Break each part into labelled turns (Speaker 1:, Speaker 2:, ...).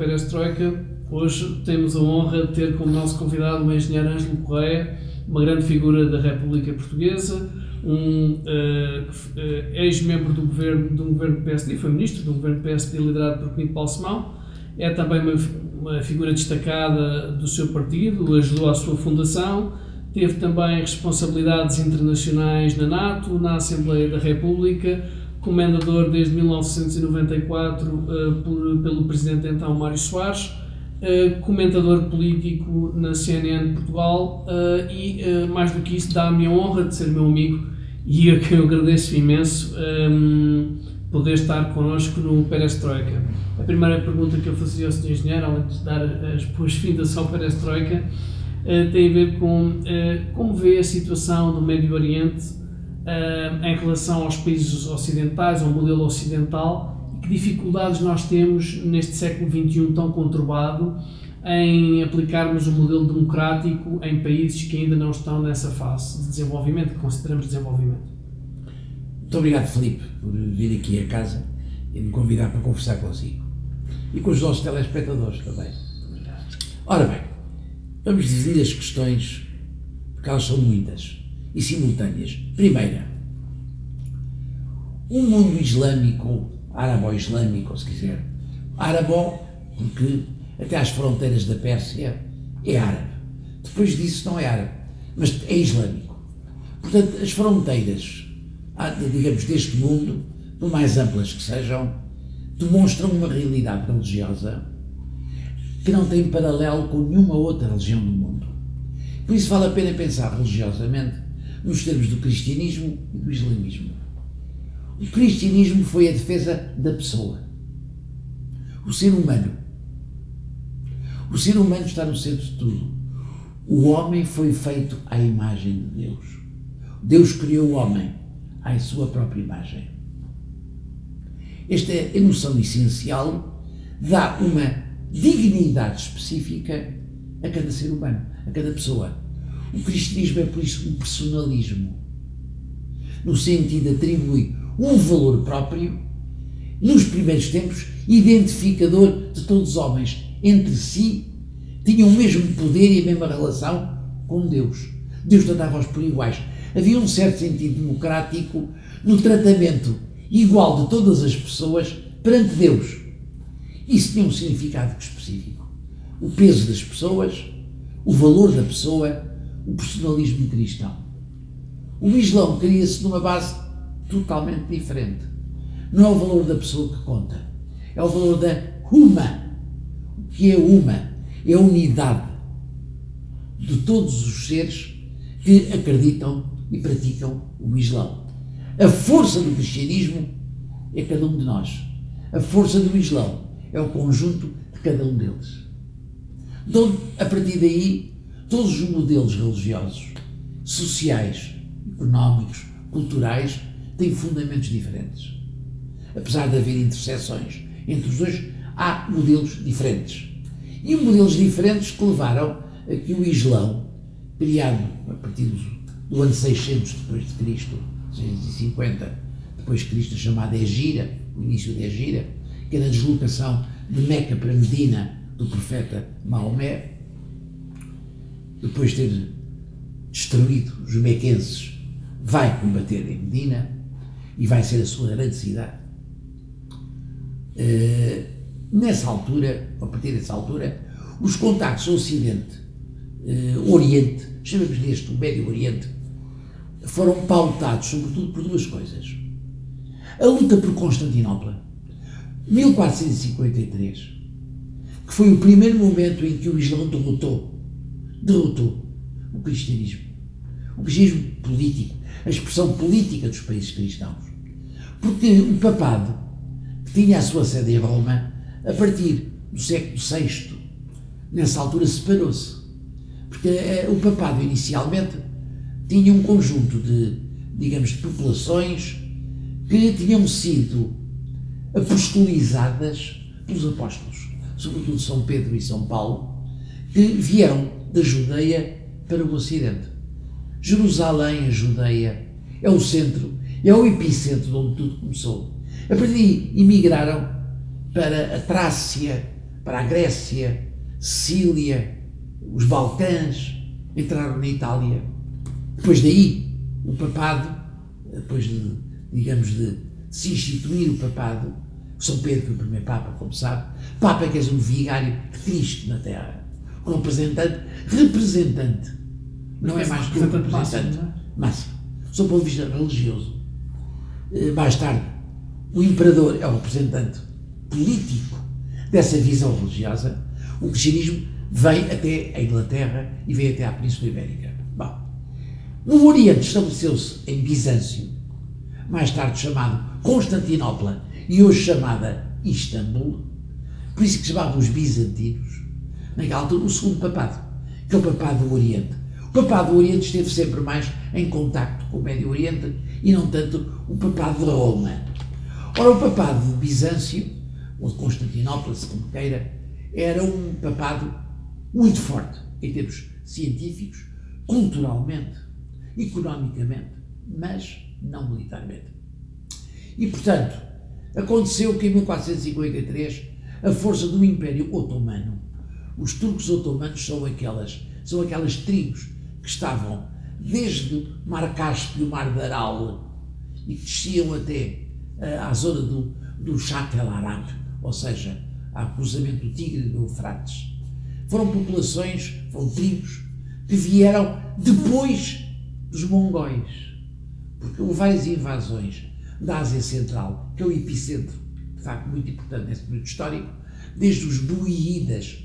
Speaker 1: Perestroika. Hoje temos a honra de ter como nosso convidado o engenheiro Ângelo Correia, uma grande figura da República Portuguesa, um uh, ex-membro do governo, do governo PSD, foi ministro do governo PSD liderado por Pinto Balsemão, é também uma, uma figura destacada do seu partido, ajudou à sua fundação, teve também responsabilidades internacionais na NATO, na Assembleia da República, comendador desde 1994 uh, por, pelo presidente então Mário Soares, uh, comentador político na CNN Portugal uh, e, mais do que isso, dá-me a honra de ser meu amigo e a quem eu agradeço imenso um, poder estar connosco no Perestroika. A primeira pergunta que eu fazia ao Sr. Engenheiro, além de dar as boas-vindas ao Perestroika, tem a ver com como vê a situação do Médio Oriente uh, em relação aos países ocidentais, ao modelo ocidental, e que dificuldades nós temos neste século XXI tão conturbado em aplicarmos o um modelo democrático em países que ainda não estão nessa fase de desenvolvimento, que consideramos desenvolvimento.
Speaker 2: Muito obrigado, Felipe, por vir aqui a casa e me convidar para conversar consigo. E com os nossos telespectadores também. Ora bem, vamos dividir as questões, porque elas são muitas e simultâneas. Primeira, o um mundo islâmico, árabo-islâmico, se quiser, árabo, porque até às fronteiras da Pérsia é árabe. Depois disso não é árabe, mas é islâmico. Portanto, as fronteiras, digamos, deste mundo, por mais amplas que sejam, demonstram uma realidade religiosa que não tem paralelo com nenhuma outra religião do mundo. Por isso vale a pena pensar religiosamente nos termos do cristianismo e do islamismo. O cristianismo foi a defesa da pessoa, o ser humano. O ser humano está no centro de tudo. O homem foi feito à imagem de Deus. Deus criou o homem à sua própria imagem. Esta emoção essencial dá uma dignidade específica a cada ser humano, a cada pessoa. O cristianismo é por isso um personalismo, no sentido de atribuir um valor próprio, nos primeiros tempos, identificador de todos os homens. Entre si, tinham o mesmo poder e a mesma relação com Deus. Deus tratava-os por iguais. Havia um certo sentido democrático no tratamento igual de todas as pessoas perante Deus. Isso tinha um significado específico. O peso das pessoas, o valor da pessoa o personalismo cristão. O Islão cria-se numa base totalmente diferente. Não é o valor da pessoa que conta, é o valor da uma. O que é uma? É a unidade de todos os seres que acreditam e praticam o Islão. A força do cristianismo é cada um de nós. A força do Islão é o conjunto de cada um deles. Então, a partir daí, todos os modelos religiosos, sociais, económicos, culturais, têm fundamentos diferentes. Apesar de haver interseções entre os dois, há modelos diferentes. E modelos diferentes que levaram a que o Islão, criado a partir do ano 600 depois de Cristo, 650 depois de Cristo, chamada Egira, o início da Egira, que era a deslocação de Meca para Medina do profeta Maomé, depois de ter destruído os mequenses, vai combater em Medina e vai ser a sua grande cidade. Uh, nessa altura, a partir dessa altura, os contactos Ocidente-Oriente, uh, chamamos neste o Médio Oriente, foram pautados sobretudo por duas coisas. A luta por Constantinopla, 1453, que foi o primeiro momento em que o Islão derrotou derrotou o cristianismo. O cristianismo político, a expressão política dos países cristãos. Porque o papado, que tinha a sua sede em Roma, a partir do século VI, nessa altura separou-se. Porque eh, o papado, inicialmente, tinha um conjunto de, digamos, de populações que tinham sido apostolizadas pelos apóstolos, sobretudo São Pedro e São Paulo, que vieram da Judeia para o Ocidente. Jerusalém, a Judeia, é o centro, é o epicentro de onde tudo começou. A partir daí emigraram para a Trácia, para a Grécia, Sicília, os Balcãs, entraram na Itália. Depois daí, o papado, depois de, digamos, de se instituir o papado, São Pedro foi o primeiro Papa, como sabe, Papa é quer dizer um vigário de Cristo na Terra, representante, representante, não é mais que um representante, máximo, sob o ponto de vista religioso. Eh, mais tarde, o imperador é o representante político dessa visão religiosa, o cristianismo vem até a Inglaterra e vem até à Península Ibérica. Bom, no Oriente estabeleceu-se em Bizâncio, mais tarde chamado Constantinopla e hoje chamada Istambul, por isso que chamavam os bizantinos, naquela altura, o segundo papado, que é o papado do Oriente. O papado do Oriente esteve sempre mais em contacto com o Médio Oriente e não tanto o papado de Roma. Ora, o papado de Bizâncio, ou de Constantinopla, se como queira, era um papado muito forte em termos científicos, culturalmente, economicamente, mas não militarmente. E, portanto, aconteceu que em 1453 a força do Império Otomano, os turcos otomanos são aquelas, são aquelas tribos que estavam desde Mar Cáspio Mar de Aral e que desciam até uh, à zona do, do Chat el Arab, ou seja, ao cruzamento do Tigre e do Eufrates foram populações, foram tribos, que vieram depois dos mongóis. Porque houve várias invasões da Ásia Central, que é o epicentro, de facto, muito importante nesse período histórico, desde os buídas,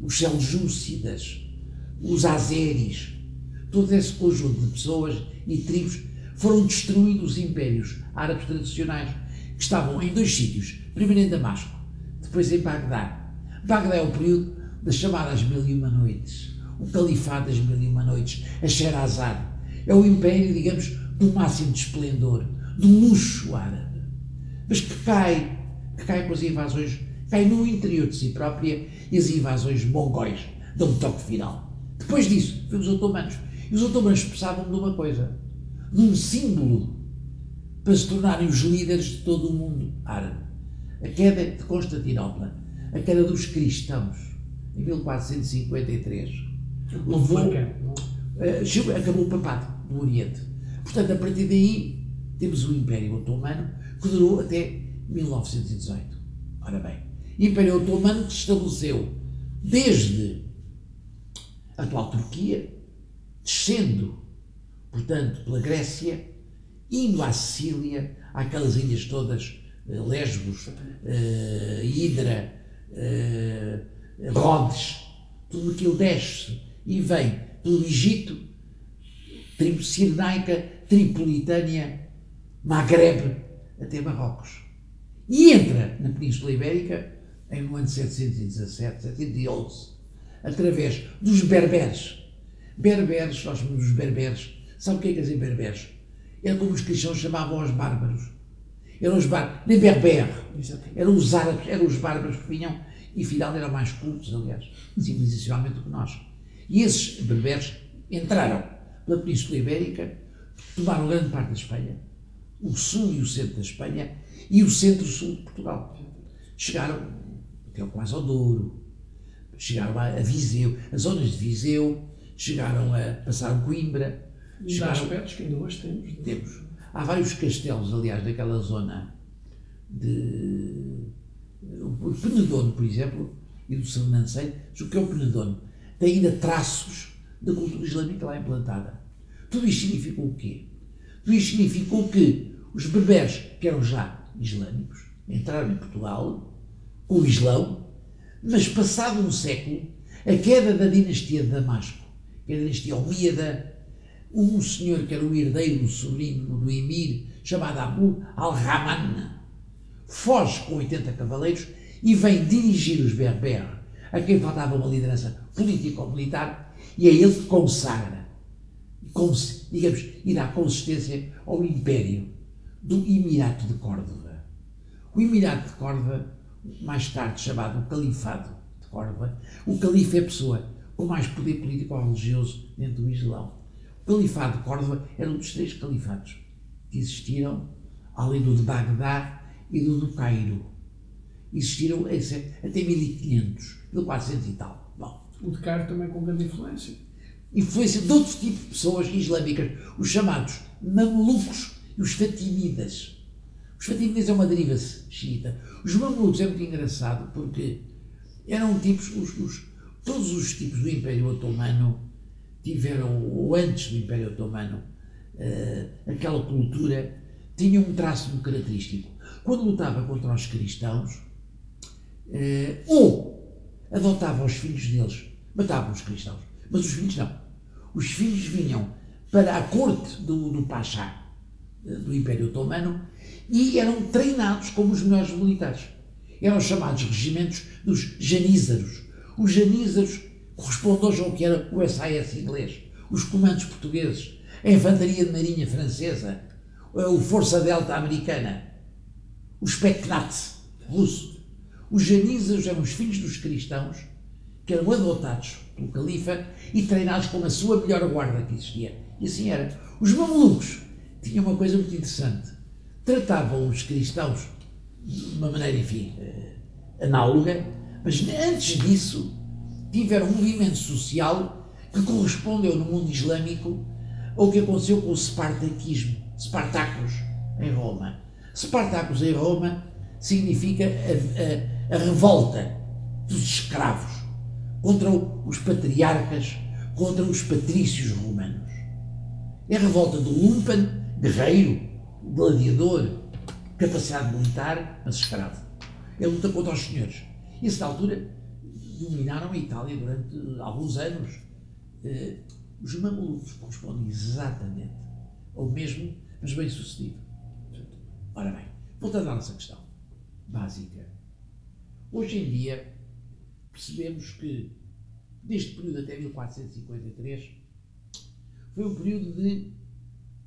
Speaker 2: os seljúcidas, os azeris, todo esse conjunto de pessoas e tribos foram destruindo os impérios árabes tradicionais, que estavam em dois sítios, primeiro em Damasco, depois em Bagdá. Bagdá é o período das chamadas Mil e Uma Noites, o Califado das Mil e Uma Noites, a Sherazade. É o império, digamos, do máximo de esplendor, do luxo árabe, mas que cai, que cai com as invasões, cai no interior de si própria e as invasões mongóis dão um toque final. Depois disso, foi os otomanos. E os otomanos precisavam de uma coisa, de um símbolo para se tornarem os líderes de todo o mundo árabe. A queda de Constantinopla, a queda dos cristãos, em 1453, levou, uh, acabou o papado do Oriente. Portanto, a partir daí, temos o Império Otomano, que durou até 1918. Ora bem, Império Otomano que estabeleceu desde a atual Turquia, descendo, portanto, pela Grécia, indo à Sicília, àquelas ilhas todas, uh, Lesbos, uh, Hidra, uh, Rhodes, tudo aquilo desce e vem pelo Egito, tribo Cirenaica, Tripolitânia, Maghreb, até Marrocos. E entra na Península Ibérica em no ano 717, 711, através dos berberes. Berberes, nós chamamos os berberes. Sabe o que é que dizer berberes? É como os cristãos chamavam os bárbaros. Eram os bárbaros, nem berber. Eram os árabes, eram os bárbaros que vinham e Fidel eram mais cultos, aliás, civilizacionalmente do que nós. E esses berberes entraram pela Península Ibérica, tomaram grande parte da Espanha, o sul e o centro da Espanha e o centro-sul de Portugal. Chegaram até o quase ao Douro, chegaram a Viseu, as zonas de Viseu, chegaram a passar Coimbra.
Speaker 1: Chegaram, aspectos que ainda hoje temos.
Speaker 2: É? Temos. Há vários castelos, aliás, naquela zona de o Penedono, por exemplo, e do Sernancelho, o que é o Penedono? Tem ainda traços da cultura islâmica lá implantada. Tudo isto significou o quê? Tudo isto significou que os berberes, que eram já islâmicos, entraram em Portugal o Islão, mas passado um século, a queda da dinastia de Damasco, que é a dinastia Omíada, um senhor que era o herdeiro, o sobrinho do emir, chamado Abu al-Rahman, foge com 80 cavaleiros e vem dirigir os Berber, a quem faltava uma liderança político-militar, e é ele que consagra, digamos, e dá consistência ao império do Emirato de Córdoba. O Emirato de Córdoba, mais tarde chamado Califado de Córdoba, o califa é a pessoa com mais poder político ou religioso dentro do Islão. O Califado de Córdoba era um dos três califados que existiram, além do de Bagdá, e do do Cairo. existiram até 1500, 1400 e tal. Bom,
Speaker 1: o de Cairo também com grande influência.
Speaker 2: Influência de outro tipo de pessoas islâmicas, os chamados mamelucos e os fatimidas. Os fatimidas é uma deriva xiita. Os mamelucos é muito engraçado porque eram tipos, os, os, todos os tipos do Império Otomano tiveram, ou antes do Império Otomano, uh, aquela cultura tinha um traço muito característico. Quando lutava contra os cristãos, uh, ou adotava os filhos deles, matavam os cristãos, mas os filhos não. Os filhos vinham para a corte do, do Pachá, do Império Otomano, e eram treinados como os melhores militares. Eram chamados regimentos dos janízaros. Os janízaros correspondem ao que era o SAS inglês, os comandos portugueses, a Infantaria de Marinha francesa, o Força Delta americana, o Spetsnaz russo. Os janízaros eram os filhos dos cristãos que eram adotados pelo califa e treinados como a sua melhor guarda que existia. E assim era. Os mamelucos tinham uma coisa muito interessante tratavam os cristãos de uma maneira, enfim, eh, análoga, mas antes disso tiveram um movimento social que correspondeu no mundo islâmico ao que aconteceu com o Spartaquismo, Spartacus, em Roma. Spartacus em Roma significa a, a, a revolta dos escravos contra os patriarcas, contra os patrícios romanos. É a revolta do lumpen, guerreiro, gladiador, capacidade militar, mas escravo. Ele luta contra os senhores. E, nessa altura, dominaram a Itália durante alguns anos. Eh, os mamelucos correspondem exatamente ao mesmo, mas bem sucedido. Ora bem, voltando à nossa questão básica. Hoje em dia, percebemos que, deste período até 1453, foi um período de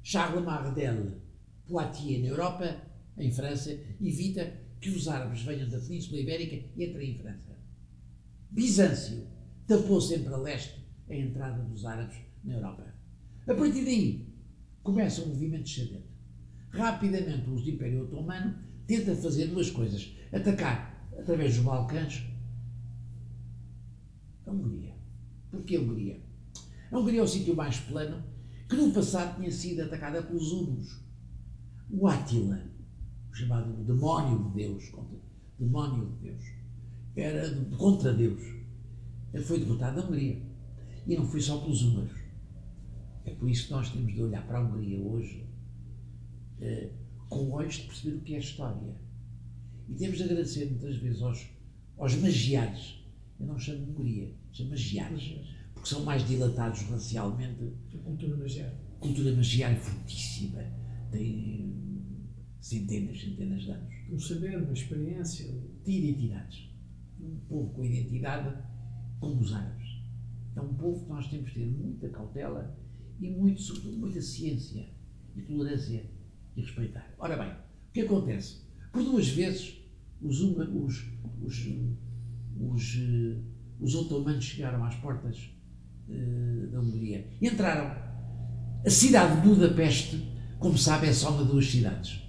Speaker 2: Charles Martel, Poitiers, na Europa, em França, evita que os árabes venham da Península Ibérica e entrem em França. Bizâncio tapou sempre a leste a entrada dos árabes na Europa. A partir daí, começa um movimento descendente. Rapidamente, o Império Otomano tenta fazer duas coisas: atacar através dos Balcãs a Hungria. Porquê a Hungria? A Hungria é o sítio mais plano que no passado tinha sido atacada pelos hunos o Átila, chamado demónio de Deus, contra, demónio de Deus, era de, contra Deus, ele foi derrotado na Hungria. E não foi só pelos húngaros. É por isso que nós temos de olhar para a Hungria hoje eh, com olhos de perceber o que é história. E temos de agradecer muitas vezes aos, aos magiares. Eu não chamo de Hungria, chamo magiares, porque são mais dilatados racialmente.
Speaker 1: A cultura magiar.
Speaker 2: Cultura magiar fortíssima tem centenas, centenas de anos.
Speaker 1: Um saber, uma experiência.
Speaker 2: De identidades. Um povo com identidade como os árabes. É um povo que nós temos de ter muita cautela e muito, sobretudo, muita ciência e tolerância e respeitar. Ora bem, o que acontece? Por duas vezes os, os, os, os, eh, os otomanos chegaram às portas uh, da Hungria. Entraram. A cidade de Budapeste como sabe, é só uma de duas cidades,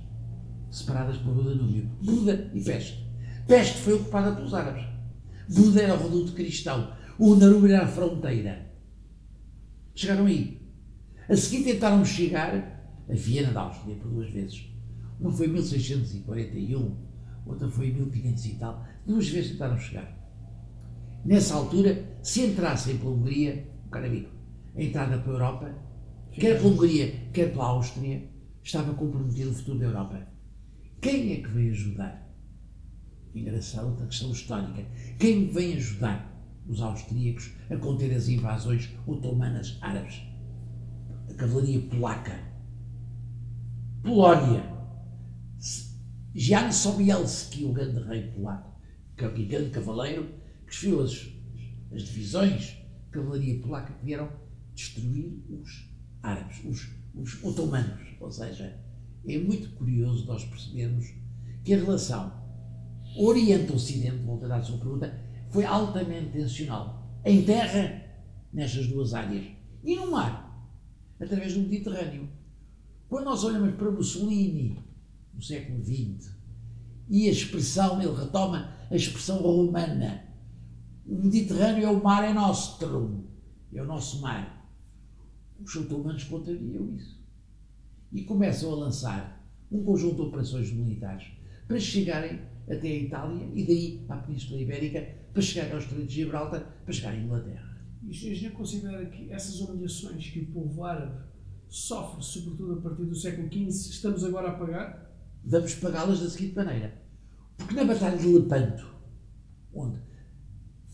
Speaker 2: separadas pelo Danúbio, Buda e Peste. Peste foi ocupada pelos árabes. Buda era o reduto cristão. O Danúbio era a fronteira. Chegaram aí. A seguir tentaram chegar a Viena da Áustria por duas vezes. Uma foi em 1641, outra foi em 1500 e tal. Duas vezes tentaram chegar. Nessa altura, se entrassem pela Hungria, o cara amigo, a entrada para a Europa quer pela Hungria, quer pela Áustria, estava comprometido o futuro da Europa. Quem é que veio ajudar? Engraçado, outra questão histórica. Quem vem ajudar os austríacos a conter as invasões otomanas árabes? A cavalaria polaca. Polónia. Jan Sobielski, o grande rei polaco, que é o grande cavaleiro, que esfiou as, as divisões cavalaria polaca que vieram destruir os árabes, os, os otomanos. Ou seja, é muito curioso nós percebermos que a relação Oriente-Ocidente, voltando à sua pergunta, foi altamente tensional. Em terra, nestas duas áreas, e no mar, através do Mediterrâneo. Quando nós olhamos para Mussolini, no século XX, E a expressão, ele retoma a expressão romana. O Mediterrâneo é o mar é nostrum, é o nosso mar. Os otomanos contrariam isso. E começam a lançar um conjunto de operações militares para chegarem até a Itália e daí à Península Ibérica, para chegar ao Estreito de Gibraltar, para chegar à Inglaterra.
Speaker 1: E o senhor considera que essas humilhações que o povo árabe sofre, sobretudo a partir do século XV, estamos agora a pagar?
Speaker 2: Vamos pagá-las da seguinte maneira. Porque na Batalha de Lepanto, onde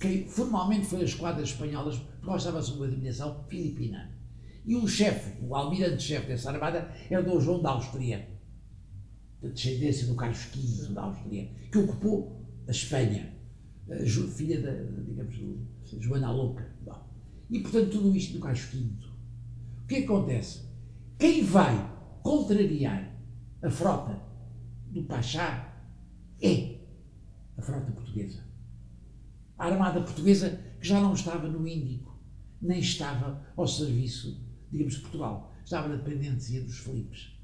Speaker 2: quem formalmente foi a esquadra espanhola, porque nós estava sob a dominação filipina, e o chefe, o almirante-chefe dessa armada, era Dom João da Áustria, da descendência do Carlos V da Áustria, que ocupou a Espanha, a filha da, digamos, Joana Louca. E portanto tudo isto do Carlos V. O que acontece? Quem vai contrariar a frota do Pachá é a frota portuguesa. A armada portuguesa que já não estava no Índico, nem estava ao serviço, digamos, de Portugal. Estava na dependência dos Filipes.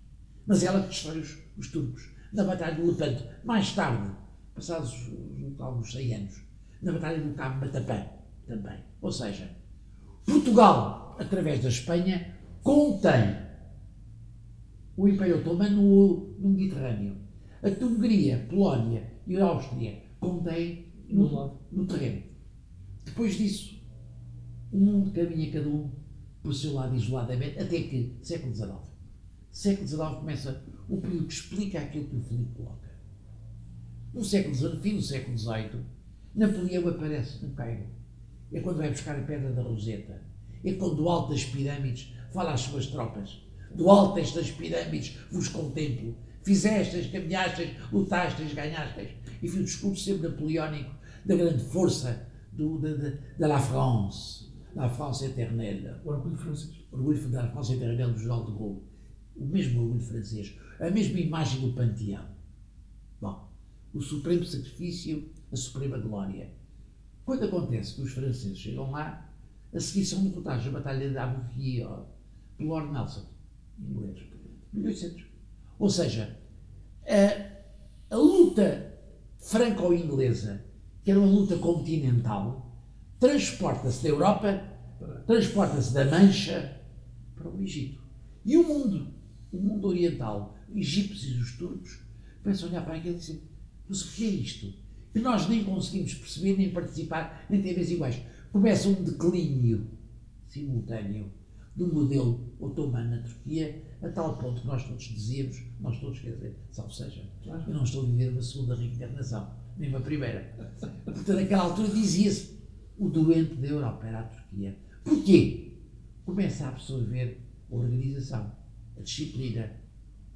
Speaker 2: Mas ela destrói os, os turcos na Batalha de Lepanto. Mais tarde, passados alguns 100 anos, na Batalha do Cabo Matapã também. Ou seja, Portugal, através da Espanha, contém o Império Otomano no, no Mediterrâneo. A Hungria, Polónia e a Áustria contém no, no terreno. Depois disso, o mundo caminha cada um o seu lado isoladamente, até que, século XIX, século XIX começa o período que explica aquilo que o Filipe coloca. No século XIX, fim do século XVIII, Napoleão aparece no Cairo. É quando vai buscar a Pedra da Roseta. É quando do alto das pirâmides fala às suas tropas. Do alto destas pirâmides vos contemplo. Fizestes, caminhastes, lutastes, ganhastes. E o discurso sempre napoleónico da grande força do, de, de, de la France. La France éternelle.
Speaker 1: O orgulho francês.
Speaker 2: O orgulho da France éternelle do Jornal de Gaulle. O mesmo orgulho francês. A mesma imagem do panteão. Bom, o supremo sacrifício, a suprema glória. Quando acontece que os franceses chegam lá, a seguir são derrotados na Batalha de Ghia pelo Lord Nelson, inglês, 1800. Ou seja, a, a luta franco-inglesa, que era uma luta continental, transporta-se da Europa, transporta-se da Mancha para o Egito. E o mundo, o mundo oriental, egípcios e os turcos, começam a olhar para aquilo e dizem: Mas o que é isto? Que nós nem conseguimos perceber, nem participar, nem ter vez iguais. Começa um declínio simultâneo do modelo otomano na Turquia, a tal ponto que nós todos dizíamos, nós todos, quer dizer, salvo seja, eu não estou a viver uma segunda reencarnação, nem uma primeira. Portanto, naquela altura dizia-se, o doente da Europa era a Turquia. Porquê? Começa a absorver a organização, a disciplina,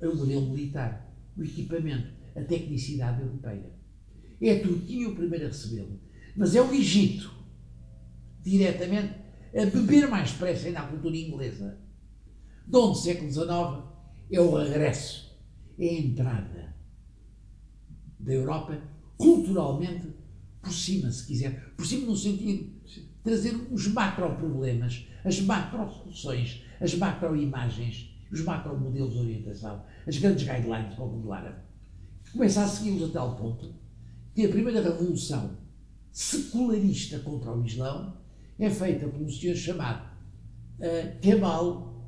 Speaker 2: o modelo militar, o equipamento, a tecnicidade europeia. É a Turquia o primeiro a recebê-lo. Mas é o Egito, diretamente, a beber mais depressa ainda a cultura inglesa. De século XIX, é o regresso, é a entrada da Europa culturalmente por cima, se quiser. Por cima no sentido de trazer os macro-problemas, as macro-soluções, as macro-imagens, os macro-modelos de orientação, as grandes guidelines para o mundo árabe. Começa a segui-los a tal ponto que a primeira revolução secularista contra o Islão é feita por um senhor chamado uh, Kemal,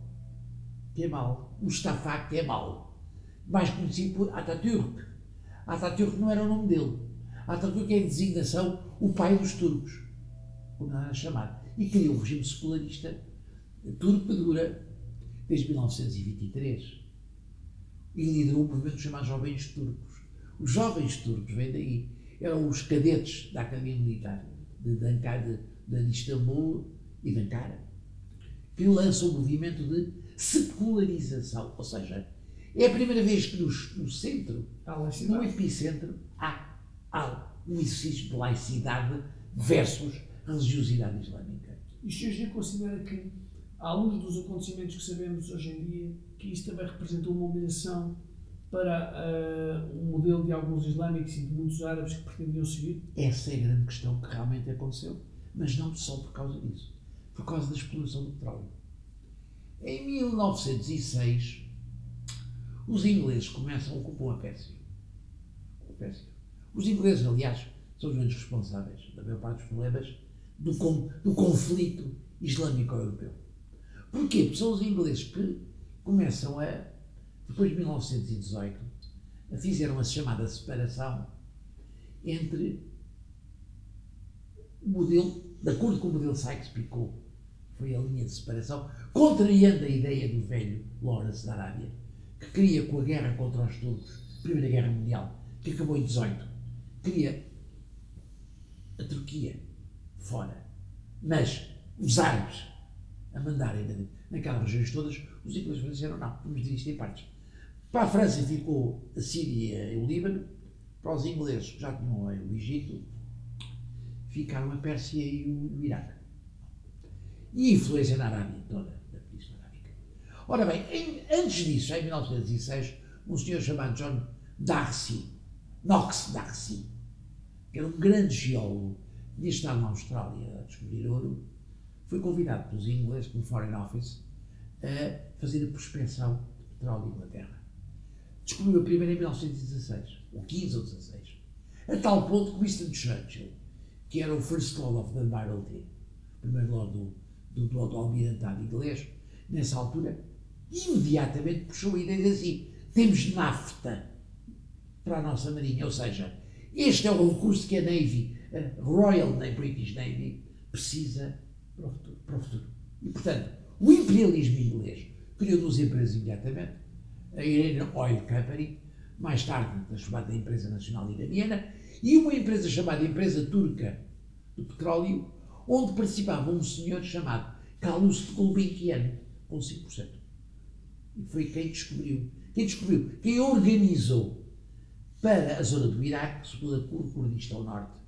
Speaker 2: Kemal, Mustafa Kemal, mais conhecido por Atatürk. Atatürk não era o nome dele. Atatürk é a designação o pai dos turcos, como era chamado. E criou um regime secularista turco que dura desde 1923. E liderou um movimento chamado Jovens Turcos. Os jovens turcos vêm daí. Eram os cadetes da Academia Militar de, de, de, de Istambul e de Ankara, que lançam um movimento de secularização. Ou seja, é a primeira vez que no, no centro, no epicentro, há, há um exercício de laicidade versus religiosidade islâmica.
Speaker 1: E o senhor já considera que, à luz dos acontecimentos que sabemos hoje em dia, que isto também representou uma humilhação para uh, o modelo de alguns islâmicos e de muitos árabes que pretendiam seguir?
Speaker 2: Essa é a grande questão que realmente aconteceu. Mas não só por causa disso. Por causa da exploração do petróleo. Em 1906, os ingleses começam a ocupar a Pérsia. Os ingleses, aliás, são os grandes responsáveis da maior parte dos problemas do, do conflito islâmico-europeu. Porquê? Porque são os ingleses que começam a, depois de 1918, fizeram a chamada separação entre o modelo, de acordo com o modelo Sykes-Picot, foi a linha de separação, contrariando a ideia do velho Lawrence da Arábia, que queria com a guerra contra os turcos, Primeira Guerra Mundial, que acabou em 18, queria a Turquia fora, mas os árabes a mandarem naquelas regiões todas, os ingleses disseram não, vamos dizer isto em partes. Para a França ficou a Síria e o Líbano, para os ingleses que já tinham o Egito, ficaram a Pérsia e o, Iraque. E a influência na Arábia toda. Ora bem, em, antes disso, em 1906, um senhor chamado John Darcy, Knox Darcy, que era um grande geólogo, tinha estado na Austrália a descobrir ouro, foi convidado pelos ingleses, pelo Foreign Office, a fazer a prospecção de petróleo de Inglaterra. Descobriu a primeira em 1916, ou 15 ou 16, a tal ponto que Winston Churchill, que era o First Lord of the Admiralty, primeiro Lord do, do, do, do Almirantado inglês, nessa altura, imediatamente puxou a ideia assim: temos nafta para a nossa Marinha, ou seja, este é o recurso que a Navy, a Royal British Navy, precisa para o futuro. Para o futuro. E, portanto, o imperialismo inglês criou duas empresas imediatamente, a Iranian Oil Company, mais tarde transformada em Empresa Nacional Iraniana, e uma empresa chamada Empresa Turca do Petróleo, onde participava um senhor chamado Calouste Gulbenkian, com 5%. E foi quem descobriu, quem descobriu, quem organizou para a zona do Iraque, sobretudo o Kurdistão Norte,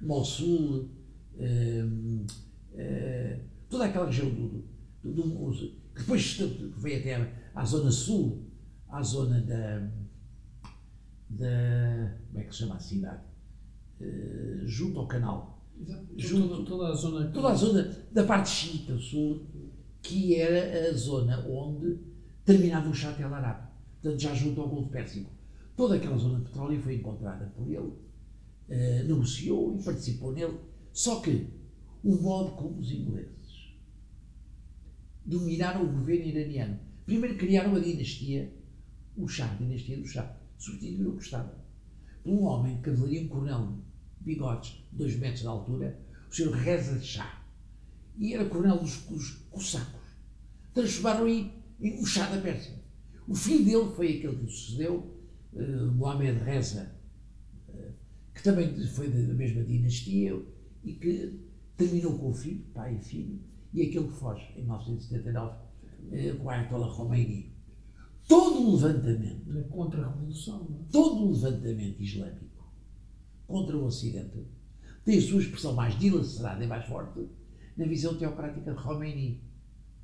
Speaker 2: Mossul, hum, hum, toda aquela região do, do, do, que depois veio até à zona sul, à zona da, da como é que se chama a cidade? Uh, junto ao canal.
Speaker 1: Exato. Junto, toda, toda, a zona.
Speaker 2: Toda a zona da parte xiita sul, que era a zona onde terminava o Chatel Árabe. Portanto, já junto ao Golfo Pérsico. Toda aquela zona de petróleo foi encontrada por ele, uh, negociou e participou nele. Só que o modo como os ingleses dominaram o governo iraniano. Primeiro criaram a dinastia, o Shah, a dinastia do Shah. Substituíram o que estava. Por um homem de cavalaria, um coronel de bigodes, dois metros de altura, o Sr. Reza Shah. E era coronel dos, dos cossacos. Transformaram em o Shah da Pérsia. O filho dele foi aquele que sucedeu, uh, Mohamed Reza, uh, que também foi da mesma dinastia e que terminou com o filho, pai e filho, e aquele que foge, em 1979, eh, com a Ayatollah Khomeini. Todo o levantamento.
Speaker 1: Na contra-revolução.
Speaker 2: É? Todo o levantamento islâmico contra o Ocidente tem a sua expressão mais dilacerada e mais forte na visão teocrática de Khomeini,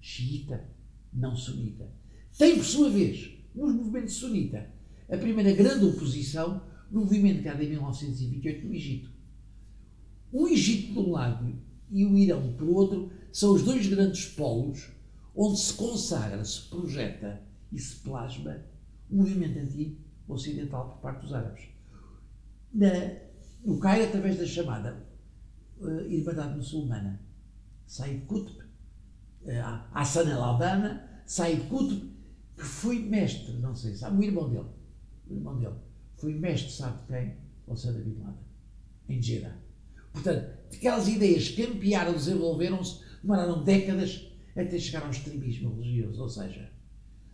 Speaker 2: xiita, não sunita. Tem, por sua vez, nos movimentos sunita, a primeira grande oposição no movimento que há de 1928 no Egito. O Egito, de um lado, e o Irão, por outro, são os dois grandes polos onde se consagra, se projeta e se plasma o movimento anti-ocidental por parte dos árabes. Na, no Cairo, através da chamada uh, Irmandade Muçulmana, Said Qutb, uh, Hassan al-Albana, Said Qutb, que foi mestre, não sei, sabe, o irmão dele, o irmão dele, foi mestre, sabe quem? Osama Bin Laden, em Jeddah. Portanto, aquelas ideias campearam, desenvolveram-se, demoraram décadas até chegar ao extremismo religioso. Ou seja,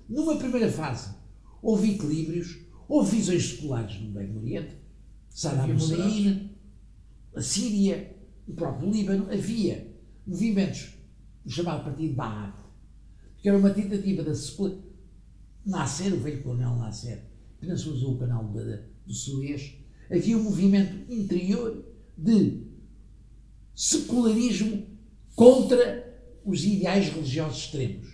Speaker 2: numa primeira fase, houve equilíbrios, houve visões seculares no Meio Oriente, Saddam Hussein, a Síria, o próprio Líbano, havia movimentos do chamado Partido Baath, que era uma tentativa da secula... Nasser, o velho coronel Nasser, que nacionalizou o canal do Suez, havia um movimento interior de secularismo contra os ideais religiosos extremos.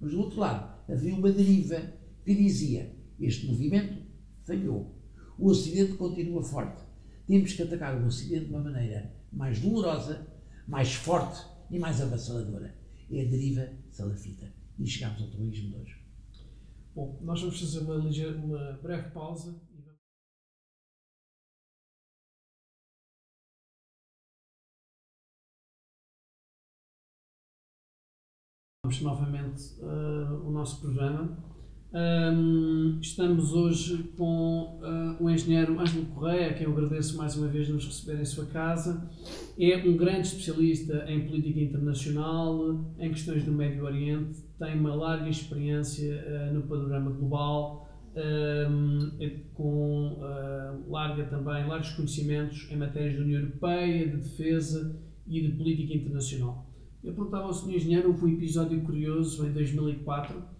Speaker 2: Mas, do outro lado, havia uma deriva que dizia: este movimento falhou. O Ocidente continua forte. Temos que atacar o Ocidente de uma maneira mais dolorosa, mais forte e mais avassaladora. É a deriva salafita. E chegamos ao terrorismo de hoje.
Speaker 1: Bom, nós vamos fazer uma, ligeira, uma breve pausa. novamente uh, o nosso programa um, estamos hoje com uh, o engenheiro Ângelo Correia, a quem eu agradeço mais uma vez nos receber em sua casa. É um grande especialista em política internacional, em questões do Médio Oriente, tem uma larga experiência uh, no panorama global, um, com uh, larga também, largos conhecimentos em matérias de União Europeia, de defesa e de política internacional. Eu perguntava ao Sr. Engenheiro, houve um episódio curioso em 2004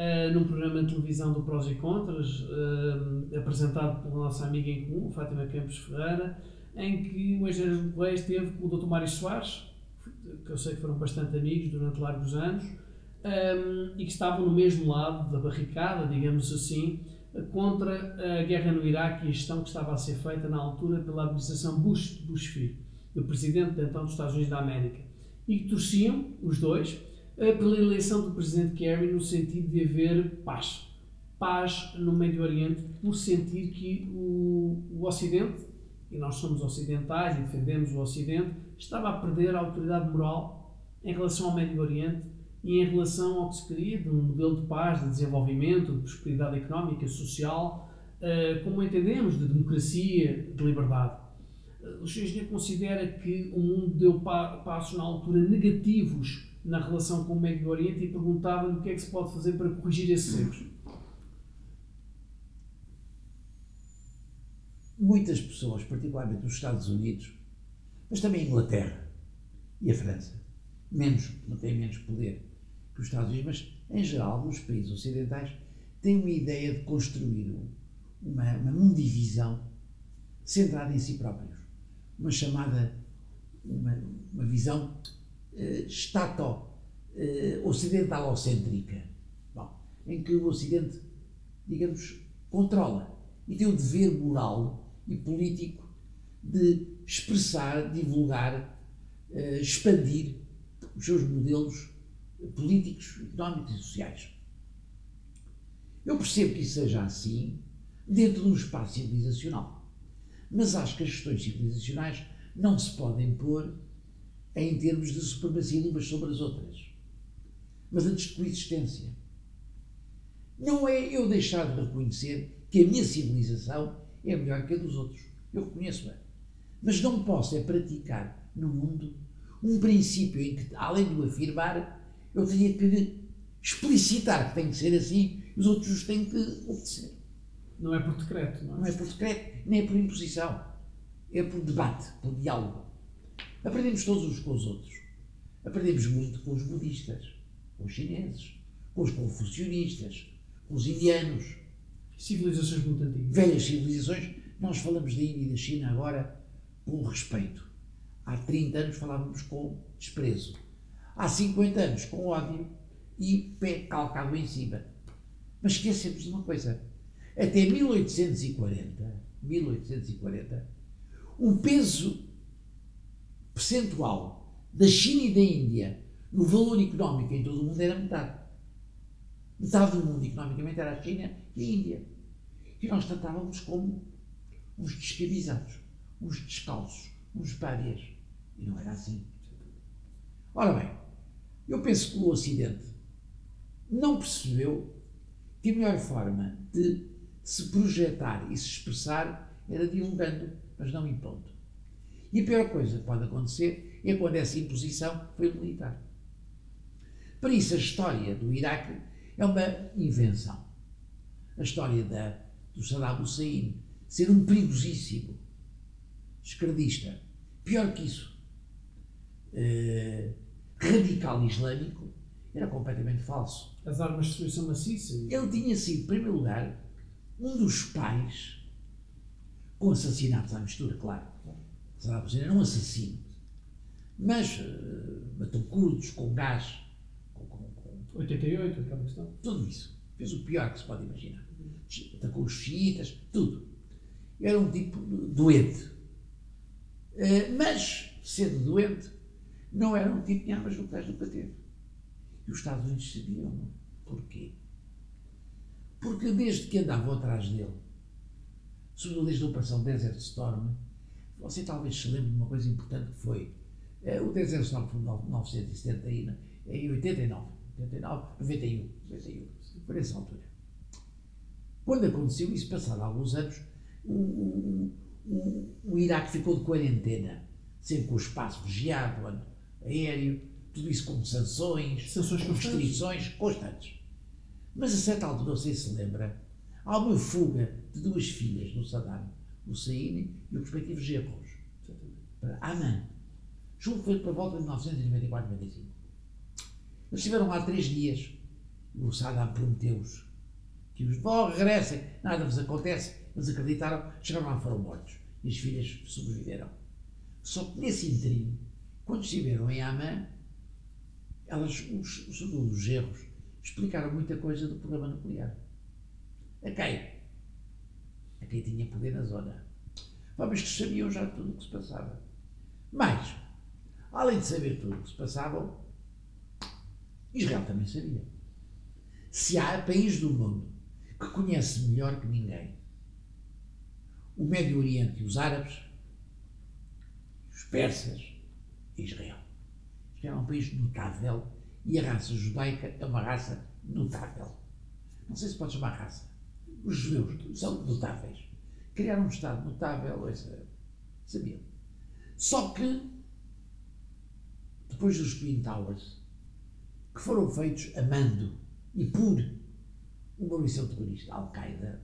Speaker 1: uh, num programa de televisão do Prós e Contras, uh, apresentado pela nossa amiga em comum, Fátima Campos Ferreira, em que o engenheiro Correia esteve com o Dr. Mário Soares, que eu sei que foram bastante amigos durante largos anos, um, e que estavam no mesmo lado da barricada, digamos assim, contra a guerra no Iraque e a gestão que estava a ser feita na altura pela administração Bush, Bush filho, do presidente então dos Estados Unidos da América. E que torciam, os dois, pela eleição do presidente Kerry no sentido de haver paz. Paz no Médio Oriente, por sentir que o, o Ocidente, e nós somos ocidentais e defendemos o Ocidente, estava a perder a autoridade moral em relação ao Médio Oriente e em relação ao que se queria de um modelo de paz, de desenvolvimento, de prosperidade económica, social, eh, como entendemos, de democracia, de liberdade. Eh, o Sr. considera que o mundo deu passos na altura negativos na relação com o Médio Oriente e perguntava-lhe o que é que se pode fazer para corrigir esses erros.
Speaker 2: Muitas pessoas, particularmente os Estados Unidos, mas também a Inglaterra e a França, menos, têm menos poder que os Estados Unidos, mas em geral, alguns países ocidentais têm uma ideia de construir uma, uma mundivisão centrada em si próprios. Uma chamada, uma, uma visão eh, estato-ocidentalocêntrica, eh, em que o Ocidente, digamos, controla e tem o dever moral e político de expressar, divulgar, eh, expandir os seus modelos políticos, económicos e sociais. Eu percebo que isso seja assim dentro de um espaço civilizacional, mas acho que as questões civilizacionais não se podem pôr em termos de supremacia de umas sobre as outras, mas antes de coexistência. Não é eu deixar de reconhecer que a minha civilização é melhor que a dos outros. Eu reconheço-a. Mas não posso é praticar no mundo um princípio em que, além de o afirmar, eu tenha que explicitar que tem que ser assim e os outros têm que obedecer.
Speaker 1: Não é por decreto, não é?
Speaker 2: Não é por decreto, nem é por imposição. É por debate, por diálogo. Aprendemos todos uns com os outros. Aprendemos muito com os budistas, com os chineses, com os confucionistas, com os indianos.
Speaker 1: Civilizações muito antigas.
Speaker 2: Velhas civilizações. Nós falamos da Índia e da China agora com respeito. Há 30 anos falávamos com desprezo. Há 50 anos com ódio e pé calcado em cima. Mas esquecemos de uma coisa. Até 1840, 1840, o peso percentual da China e da Índia no valor económico em todo o mundo era metade. Metade do mundo economicamente era a China e a Índia. E nós tratávamos como uns descamisados, uns descalços, uns párias. E não era assim. Ora bem, eu penso que o Ocidente não percebeu que a melhor forma de se projetar e se expressar era dialogando, mas não impondo. E a pior coisa que pode acontecer é quando essa imposição foi militar. Para isso, a história do Iraque é uma invenção. A história da, do Saddam Hussein ser um perigosíssimo esquerdista. Pior que isso, eh, radical islâmico, era completamente falso.
Speaker 1: As armas de destruição maciça?
Speaker 2: Ele tinha sido, em primeiro lugar, um dos pais, com assassinatos à mistura, claro, Era um assassino. Mas uh, matou curdos com gás. Com, com,
Speaker 1: com, 88, aquela questão.
Speaker 2: Tudo isso. Fez o pior que se pode imaginar. Atacou os xiitas, tudo. Era um tipo doente. Uh, mas, sendo doente, não era um tipo de armas nucleares nunca teve. E os Estados Unidos sabiam. Porquê? Porque desde que andavam atrás dele, sobretudo desde a Operação Desert Storm, você talvez se lembre de uma coisa importante que foi uh, o 10 de 1970 em 89, 89, 91, 91, por essa altura. Quando aconteceu isso, passado alguns anos, o, o, o, o Iraque ficou de quarentena, sempre com o espaço vigiado, aéreo, tudo isso com sanções,
Speaker 1: sanções
Speaker 2: com restrições constantes. Mas a certa altura, você se lembra, há uma fuga de duas filhas do Saddam, o Saini e o respectivo Gerros, para Amman. Julgo que foi a volta de 1994, 95. Eles estiveram lá três dias. O Saddam prometeu-os que os vão, regressem, nada vos acontece. Eles acreditaram, chegaram lá foram mortos. E as filhas sobreviveram. Só que nesse interim, quando estiveram em Amman, elas, os, os, os erros, explicaram muita coisa do programa nuclear. A quem? A quem tinha poder na zona. Mas que sabiam já tudo o que se passava. Mas, além de saber tudo o que se passava, Israel também sabia. Se há país do mundo que conhece melhor que ninguém o Médio Oriente e os árabes, os persas, Israel. Israel é um país notável e a raça judaica é uma raça notável. Não sei se pode chamar raça. Os judeus são notáveis. Criaram um Estado notável, sabiam. Só que, depois dos Twin Towers, que foram feitos a mando e por uma missão terrorista, Al-Qaeda,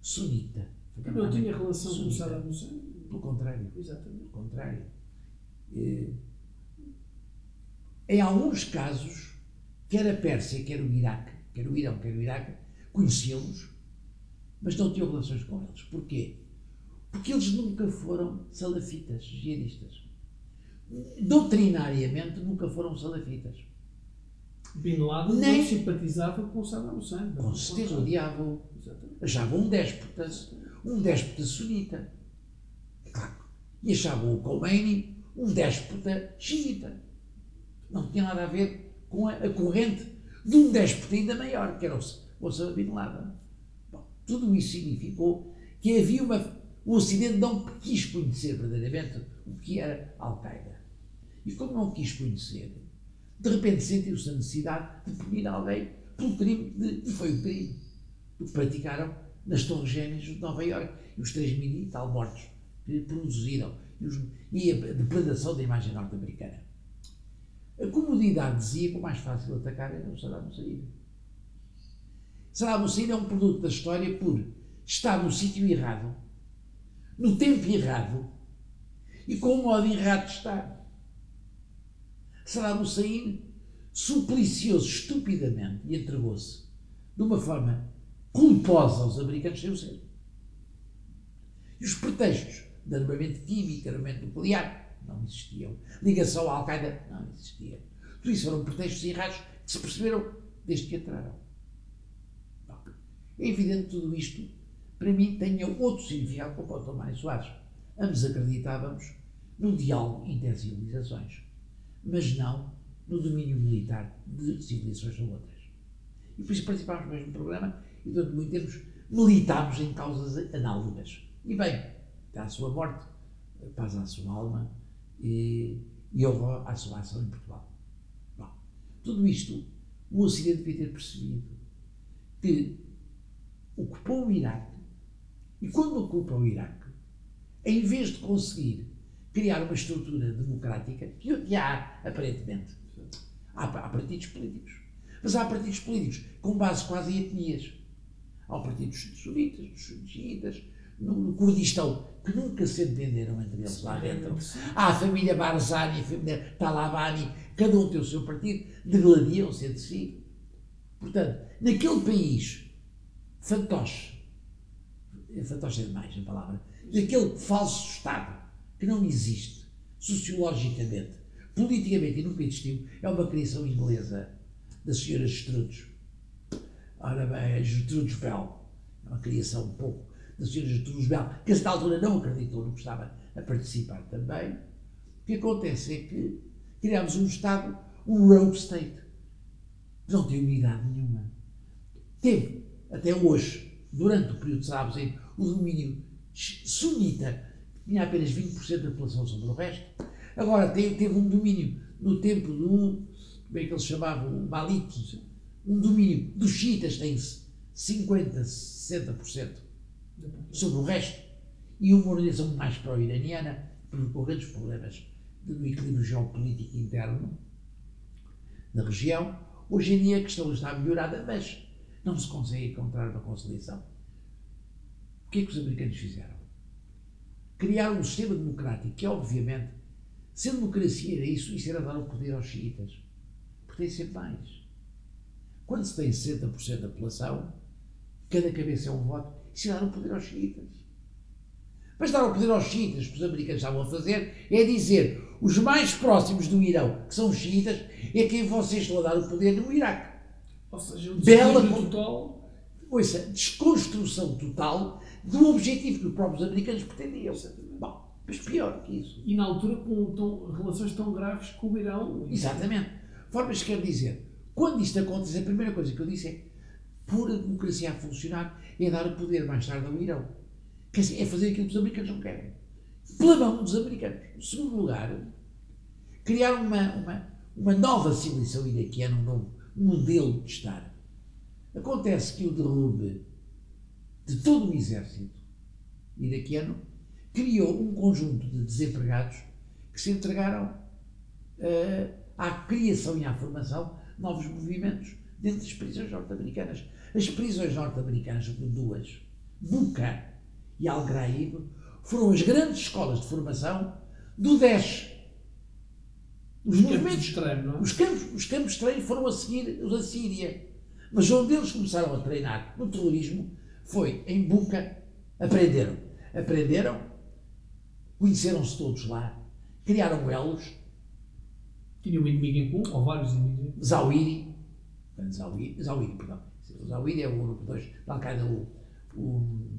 Speaker 2: sunita.
Speaker 1: Não tinha relação com o Saddam Hussein?
Speaker 2: Pelo contrário.
Speaker 1: Exatamente.
Speaker 2: Pelo contrário. Eh, em alguns casos, quer a Pérsia, quer o Iraque, quer o Irão, quer o Iraque, conheciam-los, mas não tinham relações com eles. Porquê? Porque eles nunca foram salafitas, jihadistas. Doutrinariamente, nunca foram salafitas.
Speaker 1: Bin Laden Nem... não simpatizava com o Saddam Hussein.
Speaker 2: Com certeza, odiavam. Achavam um déspota, um déspota sunita. Claro. E achavam o Khomeini um déspota xiita. Não tinha nada a ver com a, a corrente de um déspota ainda maior, que era o Osama Bin Laden. Tudo isso significou que havia uma. O Ocidente não quis conhecer verdadeiramente o que era Al-Qaeda. E como não quis conhecer, de repente sentiu-se a necessidade de punir alguém pelo crime de, e foi o crime que praticaram nas Torres Gêmeas de Nova Iorque e os 3 mil e tal mortos que produziram e, os, e a depredação da imagem norte-americana. A comunidade dizia que o mais fácil de atacar era o Saddam Hussein. Saddam Hussein é um produto da história por estar no sítio errado, no tempo errado e com o modo errado de estar. Saddam Hussein supliciou-se estupidamente e entregou-se de uma forma culposa aos americanos sem o ser. E os pretextos de armamento químico, armamento nuclear, não existiam. Ligação à Al-Qaeda, não existia. Tudo isso foram pretextos errados que se perceberam desde que entraram. É evidente que tudo isto, para mim, tenha outro significado com o Tomás Soares. Ambos acreditávamos no diálogo intercivilizações mas não no domínio militar de civilizações ou outras. E por isso participámos do mesmo programa e durante muito tempo militámos em causas análogas. E bem, até à sua morte, paz à sua alma e, e honra à sua ação em Portugal. Bom, tudo isto o Ocidente devia ter percebido que ocupou o Iraque e quando ocupa o Iraque, em vez de conseguir criar uma estrutura democrática que há, aparentemente. Há, há, partidos políticos. Mas há partidos políticos com base quase em etnias. Há partidos sunitas, dos xiitas, no, no Kurdistão, que nunca se entenderam entre eles lá dentro. Há a família Barzani, a família Talabani, cada um tem o seu partido, degladiam-se entre si. Portanto, naquele país, fantoche, fantoche é demais a palavra, naquele falso Estado, que não existe sociologicamente, politicamente e nunca existiu, é uma criação inglesa da senhora Gertrudes. Ora bem, Gertrudes Bell, é uma criação um pouco da senhora Gertrudes Bell, que a esta altura não acreditou, não gostava a participar também. O que acontece é que criámos um Estado, um rogue state, não tem unidade nenhuma. Teve, até hoje, durante o período de Hussein, o domínio sunita tinha apenas 20% da população sobre o resto. Agora teve, teve um domínio no tempo do, como é que eles chamavam, Maliki, um domínio dos xiitas tem 50, 60% sobre o resto, e uma organização mais pró-iraniana, com grandes problemas do equilíbrio geopolítico interno na região. Hoje em dia a questão está melhorada, mas não se consegue encontrar uma conciliação. O que é que os americanos fizeram? Criaram um sistema democrático que, obviamente, se a democracia era isso, isso era dar o poder aos xiitas. Porque tem sempre mais. Quando se tem 60% da população, cada cabeça é um voto, isso é dar o poder aos xiitas. Mas dar o poder aos xiitas, que os americanos estavam a fazer, é dizer os mais próximos do Irão, que são os xiitas, é quem vocês estão a dar o poder no Iraque.
Speaker 1: Ou seja, o
Speaker 2: Bela
Speaker 1: total.
Speaker 2: Ouça, desconstrução total do objetivo que os próprios americanos pretendiam. Bom, mas pior que isso.
Speaker 1: E na altura com tão- relações tão graves com o Irão.
Speaker 2: Exatamente. Formas quer dizer, quando isto acontece, a primeira coisa que eu disse é pura democracia a funcionar é dar o poder mais tarde ao Irão. Quer dizer, é fazer aquilo que os americanos não querem. Pela mão dos americanos. Em segundo lugar, criar uma, uma, uma nova civilização iraquiana, um novo modelo de Estado. Acontece que o derrube de todo o exército iraquiano criou um conjunto de desempregados que se entregaram eh, à criação e à formação de novos movimentos dentro das prisões norte-americanas. As prisões norte-americanas, duas, Buca e Al-Ghraib, foram as grandes escolas de formação do Daesh. Os
Speaker 1: Os campos de
Speaker 2: movimentos
Speaker 1: extremo, não é?
Speaker 2: os campos, os campos de treino foram a seguir os da Síria. Mas onde eles começaram a treinar no terrorismo foi em Buca. Aprenderam. Aprenderam, conheceram-se todos lá, criaram elos,
Speaker 1: Tinha um inimigo em comum, ou vários inimigos.
Speaker 2: Zawiri, Zawiri, Zawiri, perdão. Zawiri é o grupo 2 da Al-Qaeda, o, o,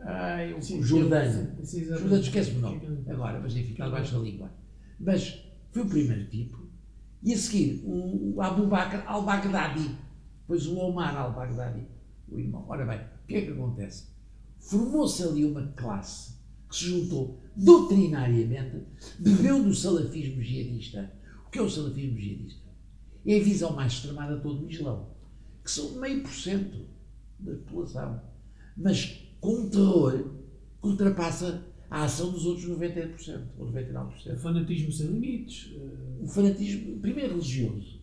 Speaker 2: ai, o,
Speaker 1: Sim,
Speaker 2: o Jordano. Jordano esquece-me o nome agora, mas enfim, está debaixo da língua. Mas foi o primeiro tipo. E a seguir, o, Abu Bakr al-Baghdadi. Depois o Omar al-Baghdadi, o irmão. Ora bem, o que é que acontece? Formou-se ali uma classe que se juntou doutrinariamente, bebeu do salafismo jihadista. O que é o salafismo jihadista? É a visão mais extremada de todo o Islão, que são meio por cento da população, mas com um terror que ultrapassa a ação dos outros 90% ou 99%.
Speaker 1: O fanatismo sem limites. eh,
Speaker 2: O fanatismo, primeiro religioso,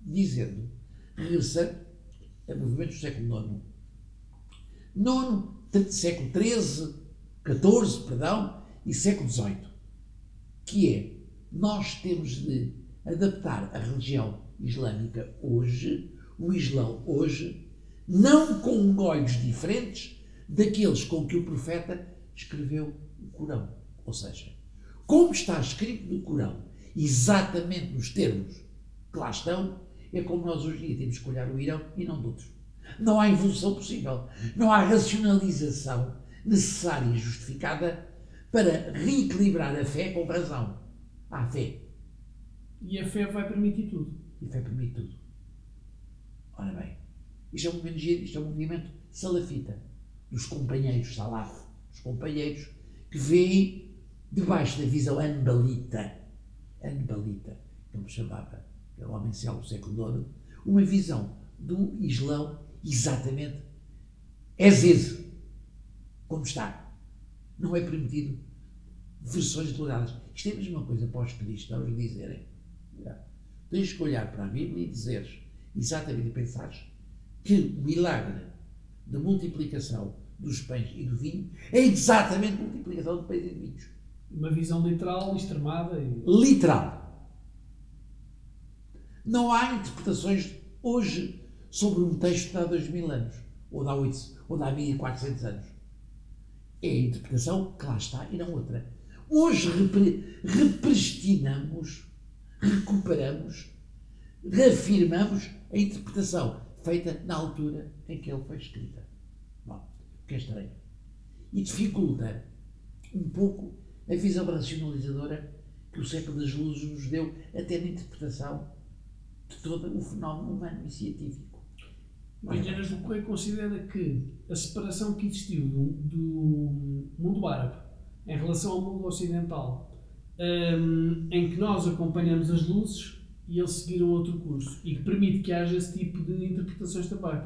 Speaker 2: dizendo, regressando a movimentos do século IX. Nono, tre- século XIII, XIV, perdão, e século XVIII. Que é, nós temos de adaptar a religião islâmica hoje, o Islão hoje, não com olhos diferentes daqueles com que o profeta escreveu Corão. Ou seja, como está escrito no Corão, exatamente nos termos que lá estão, é como nós hoje em dia temos que olhar o Irão e não de outros. Não há evolução possível. Não há racionalização necessária e justificada para reequilibrar a fé com razão. Há fé.
Speaker 1: E a fé vai permitir tudo.
Speaker 2: E fé permite tudo. Ora bem, isto é um movimento, isto é um movimento salafita, dos companheiros, salaf, dos companheiros, que debaixo da visão anbalita, anbalita, ele chamava, o homem céu do século IX, uma visão do Islão exatamente is, como está. Não é permitido versões delegadas. Isto é a mesma coisa para os cristãos dizerem. Tens que olhar para a Bíblia e dizeres exatamente e pensares que o milagre da multiplicação dos pães e do vinho é exatamente a multiplicação de pães e de vinhos.
Speaker 1: Uma visão literal, extremada e.
Speaker 2: Literal. Não há interpretações hoje sobre um texto de há dois mil anos, ou de há, 8, ou de há 1400 anos. É a interpretação que lá está e não outra. Hoje repre, represtinamos, recuperamos, reafirmamos a interpretação feita na altura em que ele foi escrita. Que é estranho. E dificulta um pouco a visão racionalizadora que o século das luzes nos deu até na interpretação de todo o fenómeno humano e científico.
Speaker 1: O engenheiro Lecoy considera que a separação que existiu do, do mundo árabe em relação ao mundo ocidental, hum, em que nós acompanhamos as luzes, e ele seguir um outro curso e que permite que haja esse tipo de interpretações também.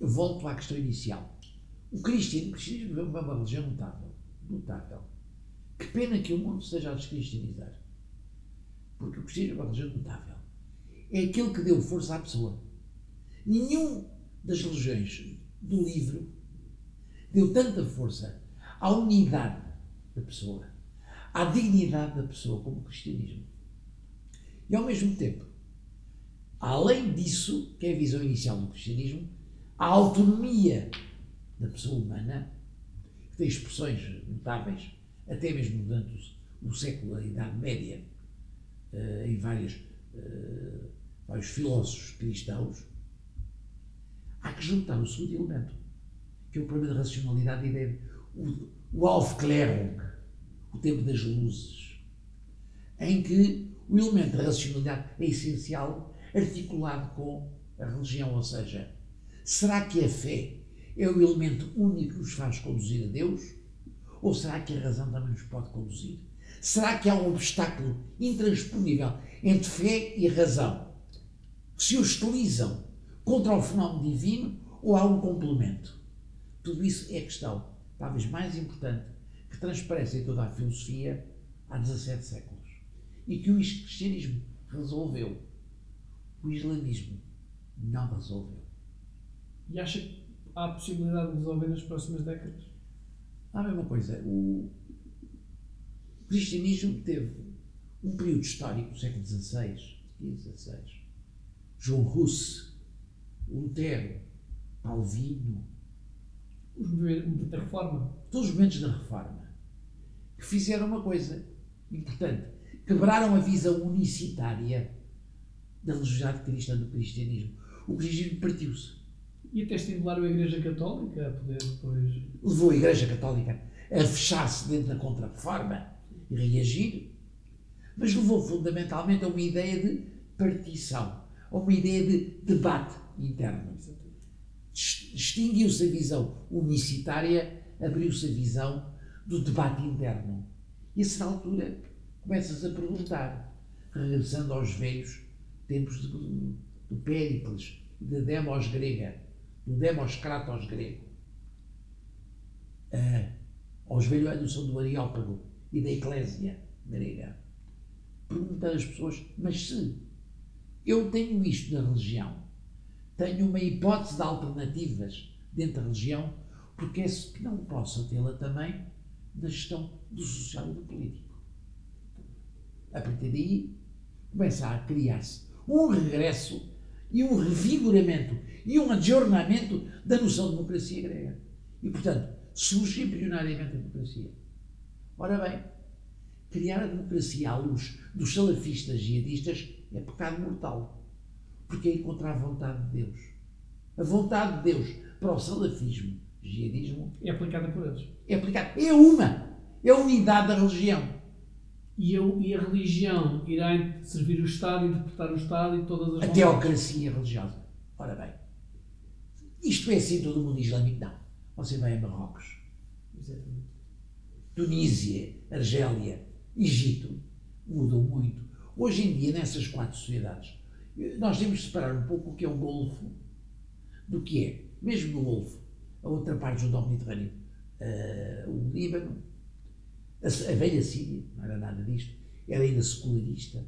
Speaker 2: Volto à questão inicial. O cristianismo, o cristianismo é uma religião notável. Notável. Que pena que o mundo esteja a descristianizar. Porque o cristianismo é uma religião notável. É aquele que deu força à pessoa. Nenhum das religiões do livro deu tanta força à unidade da pessoa, à dignidade da pessoa como o cristianismo. E ao mesmo tempo, além disso, que é a visão inicial do cristianismo, a autonomia da pessoa humana, que tem expressões notáveis, até mesmo durante o, século da Idade Média, uh, em vários, uh, vários filósofos cristãos, há que juntar o segundo elemento, que é o problema da racionalidade e o, o Aufklärung, o tempo das luzes, em que o elemento da racionalidade é essencial, articulado com a religião, ou seja, será que a fé é o elemento único que nos faz conduzir a Deus? Ou será que a razão também nos pode conduzir? Será que há um obstáculo intransponível entre fé e razão? Se hostilizam contra o fenómeno divino ou há um complemento? Tudo isso é a questão, talvez mais importante, que transparece em toda a filosofia há 17 séculos e que o cristianismo resolveu. O islamismo não resolveu.
Speaker 1: E acha que há a possibilidade de resolver nas próximas décadas?
Speaker 2: Há a mesma coisa. O cristianismo teve um período histórico século XVI, XVI. João Russe, Lutero, Calvino.
Speaker 1: Os movimentos da reforma.
Speaker 2: Todos os momentos da reforma. Que fizeram uma coisa importante. Quebraram a visão unicitária da religiosidade cristã do cristianismo. O cristianismo partiu-se.
Speaker 1: E até estimularam a Igreja Católica a poder depois.
Speaker 2: Levou a Igreja Católica a fechar-se dentro da contra-reforma e reagir, mas levou fundamentalmente a uma ideia de partição, a uma ideia de debate interno. Extinguiu-se a visão unicitária, abriu-se a visão do debate interno. E a certa altura começas a perguntar, regressando aos velhos tempos do, do Péricles, da Demos grega, do Demos Kratos grego, uh, aos velhos do Areópago e da Eclésia grega. Perguntar às pessoas, mas se eu tenho isto na religião, tenho uma hipótese de alternativas dentro da religião, porque é que não possa tê-la também na gestão do social e do político. A partir daí, começa a criar-se um regresso e um revigoramento e um adjornamento da noção de democracia grega. E, portanto, surge embrionariamente a democracia. Ora bem, criar a democracia à luz dos salafistas jihadistas é pecado mortal. Porque é encontrar a vontade de Deus. A vontade de Deus para o salafismo, jihadismo.
Speaker 1: É aplicada por eles.
Speaker 2: É aplicada. É uma. É a unidade da religião.
Speaker 1: E, eu, e a religião irá servir o Estado, interpretar o Estado e todas as.
Speaker 2: A teocracia religiosa. Ora bem. Isto é assim todo o mundo islâmico? Não. Você vai a Marrocos. Tunísia, Argélia, Egito. Mudou muito. Hoje em dia, nessas quatro sociedades, nós temos de separar um pouco o que é o Golfo do que é, mesmo no Golfo, a outra parte do Mediterrâneo, uh, o Líbano, a, a, velha Síria, não era nada disto, era ainda secularista,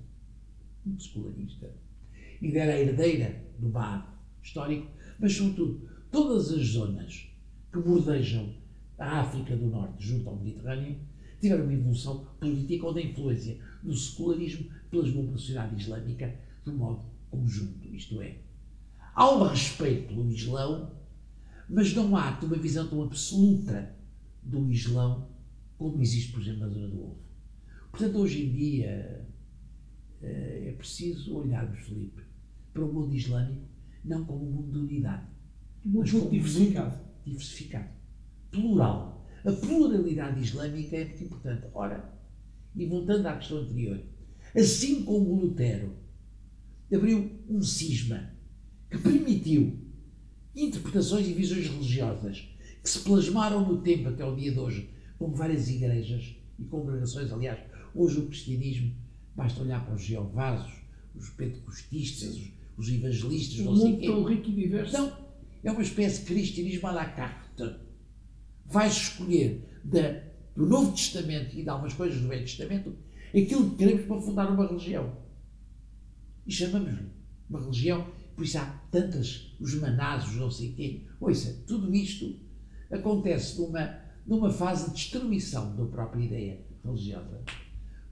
Speaker 2: muito secularista, ainda era herdeira do bar histórico, mas, sobretudo, todas as zonas que bordejam a África do Norte junto ao Mediterrâneo tiveram uma evolução política onde a influência do secularismo pela sociedade islâmica de modo conjunto, isto é, há um respeito pelo Islão, mas não há uma visão tão absoluta do Islão como existe, por exemplo, na zona do Golfo. Portanto, hoje em dia eh, é preciso olharmos, Felipe, para o mundo islâmico não como um mundo de unidade,
Speaker 1: mas como diversificado.
Speaker 2: diversificado, plural. A pluralidade islâmica é muito importante. Ora, e voltando à questão anterior, assim como Lutero abriu um cisma que permitiu interpretações e visões religiosas que se plasmaram no tempo até o dia de hoje, como várias igrejas e congregações. Aliás, hoje o cristianismo, basta olhar para os geovasos, os pentecostistas, os, os evangelistas, não sei quê.
Speaker 1: tão rico e diverso.
Speaker 2: Não, é uma espécie de cristianismo à la carte. Vais escolher da, do Novo Testamento e de algumas coisas do Velho Testamento aquilo que queremos para fundar uma religião. E chamamos-lhe uma religião, por isso há tantas, os manás, os não sei quê. Ouça, tudo isto acontece numa, numa fase de destruição da própria ideia religiosa.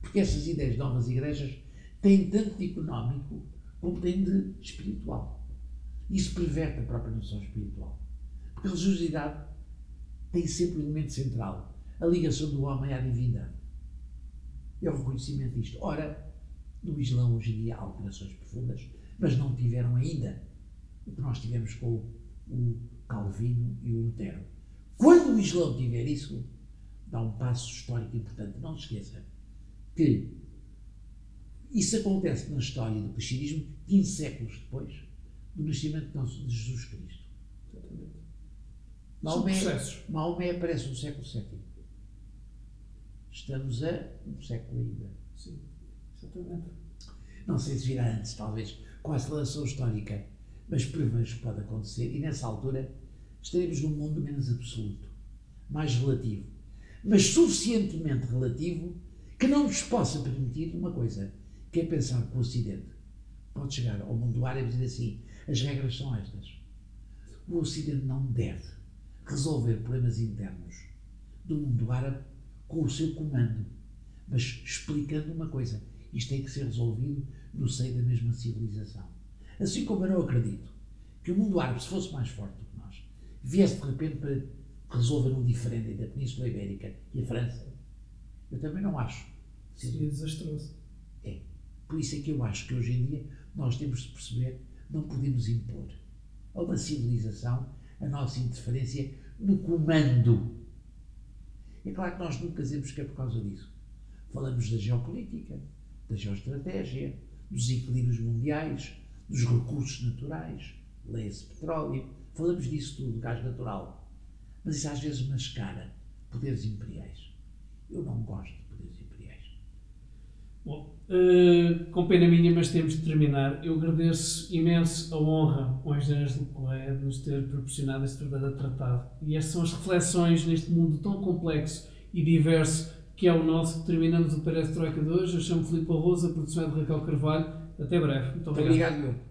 Speaker 2: Porque essas ideias de novas igrejas têm tanto de económico como têm de espiritual. Isso perverte a própria noção espiritual. Porque a religiosidade tem sempre o elemento central, a ligação do homem à divindade. É o reconhecimento disto. Ora, no Islão hoje em dia há alterações profundas, mas não tiveram ainda o que nós tivemos com o Calvino e o Lutero. Quando o Islão tiver isso, dá um passo histórico importante. Não se esqueça que isso acontece na história do cristianismo 15 séculos depois do nascimento de Jesus Cristo.
Speaker 1: Exatamente.
Speaker 2: Maomé aparece no século VII. Estamos a um século ainda.
Speaker 1: Sim, exatamente.
Speaker 2: Não sei se virá antes, talvez, com a aceleração histórica, mas prevejo que pode acontecer e nessa altura estaremos num mundo menos absoluto, mais relativo, mas suficientemente relativo que não nos possa permitir uma coisa, que é pensar que o Ocidente pode chegar ao mundo árabe e dizer assim: as regras são estas. O Ocidente não deve resolver problemas internos do mundo árabe com o seu comando, mas explicando uma coisa: isto tem que ser resolvido no seio da mesma civilização. Assim como eu não acredito que o mundo árabe, se fosse mais forte do que nós, viesse de repente para resolver um diferente da Península Ibérica e a França, eu também não acho.
Speaker 1: Seria desastroso.
Speaker 2: É. Por isso é que eu acho que hoje em dia nós temos de perceber, não podemos impor a uma civilização a nossa interferência no comando. É claro que nós nunca dizemos que é por causa disso. Falamos da geopolítica, da geoestratégia, dos equilíbrios mundiais, dos recursos naturais, leia-se petróleo, falamos disso tudo, gás natural. Mas isso às vezes mascara poderes imperiais. Eu não gosto.
Speaker 1: Bom, eh, com pena minha, mas temos de terminar. Eu agradeço imenso a honra ao engenheiro Ângelo Correia de nos ter proporcionado este verdadeiro tratado. E estas são as reflexões neste mundo tão complexo e diverso que é o nosso, terminamos o Perestroika de hoje. Eu chamo Filipe Barroso, a produção é de Raquel Carvalho. Até breve. Muito obrigado.
Speaker 2: obrigado.